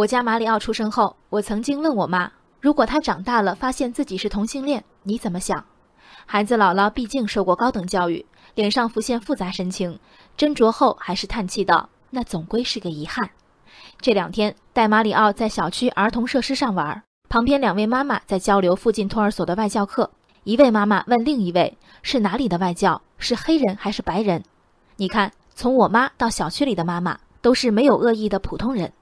我家马里奥出生后，我曾经问我妈，如果他长大了发现自己是同性恋，你怎么想？孩子姥姥毕竟受过高等教育，脸上浮现复杂神情，斟酌后还是叹气道：“那总归是个遗憾。”这两天带马里奥在小区儿童设施上玩，旁边两位妈妈在交流附近托儿所的外教课。一位妈妈问另一位：“是哪里的外教？是黑人还是白人？”你看，从我妈到小区里的妈妈，都是没有恶意的普通人。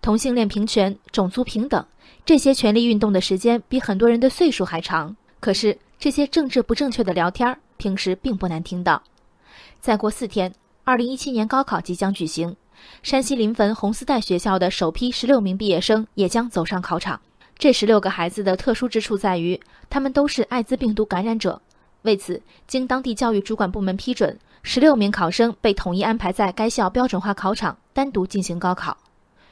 同性恋平权、种族平等，这些权利运动的时间比很多人的岁数还长。可是这些政治不正确的聊天，平时并不难听到。再过四天，二零一七年高考即将举行，山西临汾红丝带学校的首批十六名毕业生也将走上考场。这十六个孩子的特殊之处在于，他们都是艾滋病毒感染者。为此，经当地教育主管部门批准，十六名考生被统一安排在该校标准化考场单独进行高考。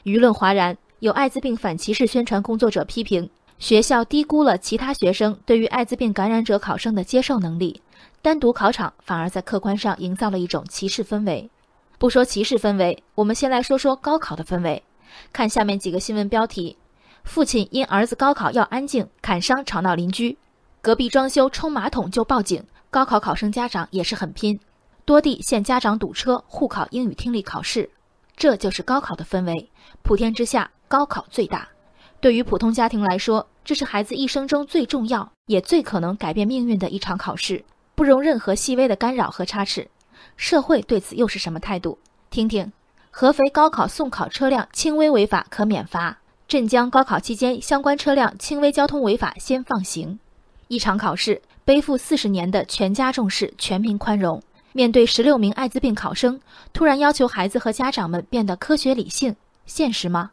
舆论哗然，有艾滋病反歧视宣传工作者批评学校低估了其他学生对于艾滋病感染者考生的接受能力，单独考场反而在客观上营造了一种歧视氛围。不说歧视氛围，我们先来说说高考的氛围。看下面几个新闻标题：父亲因儿子高考要安静砍伤吵闹邻居；隔壁装修冲马桶就报警；高考考生家长也是很拼；多地限家长堵车互考英语听力考试。这就是高考的氛围，普天之下，高考最大。对于普通家庭来说，这是孩子一生中最重要也最可能改变命运的一场考试，不容任何细微的干扰和差池。社会对此又是什么态度？听听：合肥高考送考车辆轻微违法可免罚；镇江高考期间相关车辆轻微交通违法先放行。一场考试背负四十年的全家重视、全民宽容。面对十六名艾滋病考生，突然要求孩子和家长们变得科学理性，现实吗？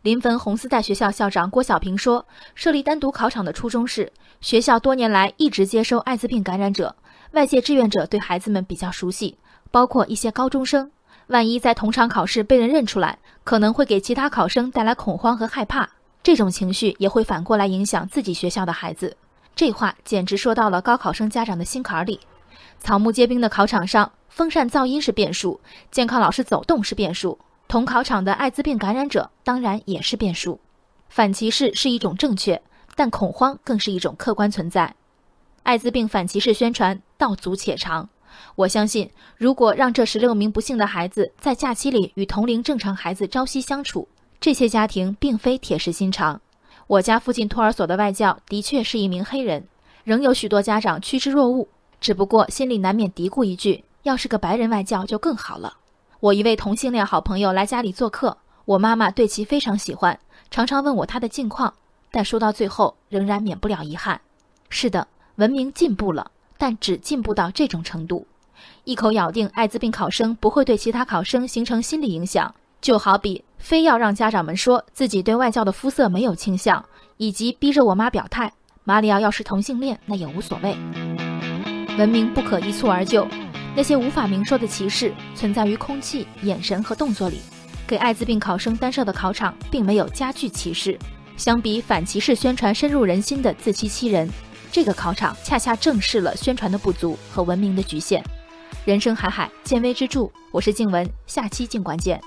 临汾红丝带学校校长郭小平说：“设立单独考场的初衷是，学校多年来一直接收艾滋病感染者，外界志愿者对孩子们比较熟悉，包括一些高中生。万一在同场考试被人认出来，可能会给其他考生带来恐慌和害怕，这种情绪也会反过来影响自己学校的孩子。”这话简直说到了高考生家长的心坎里。草木皆兵的考场上，风扇噪音是变数，监考老师走动是变数，同考场的艾滋病感染者当然也是变数。反歧视是一种正确，但恐慌更是一种客观存在。艾滋病反歧视宣传道阻且长。我相信，如果让这十六名不幸的孩子在假期里与同龄正常孩子朝夕相处，这些家庭并非铁石心肠。我家附近托儿所的外教的确是一名黑人，仍有许多家长趋之若鹜。只不过心里难免嘀咕一句：“要是个白人外教就更好了。”我一位同性恋好朋友来家里做客，我妈妈对其非常喜欢，常常问我他的近况，但说到最后仍然免不了遗憾。是的，文明进步了，但只进步到这种程度。一口咬定艾滋病考生不会对其他考生形成心理影响，就好比非要让家长们说自己对外教的肤色没有倾向，以及逼着我妈表态马里奥要是同性恋那也无所谓。文明不可一蹴而就，那些无法明说的歧视存在于空气、眼神和动作里。给艾滋病考生单设的考场，并没有加剧歧视。相比反歧视宣传深入人心的自欺欺人，这个考场恰恰正视了宣传的不足和文明的局限。人生海海，见微知著。我是静文，下期静观见。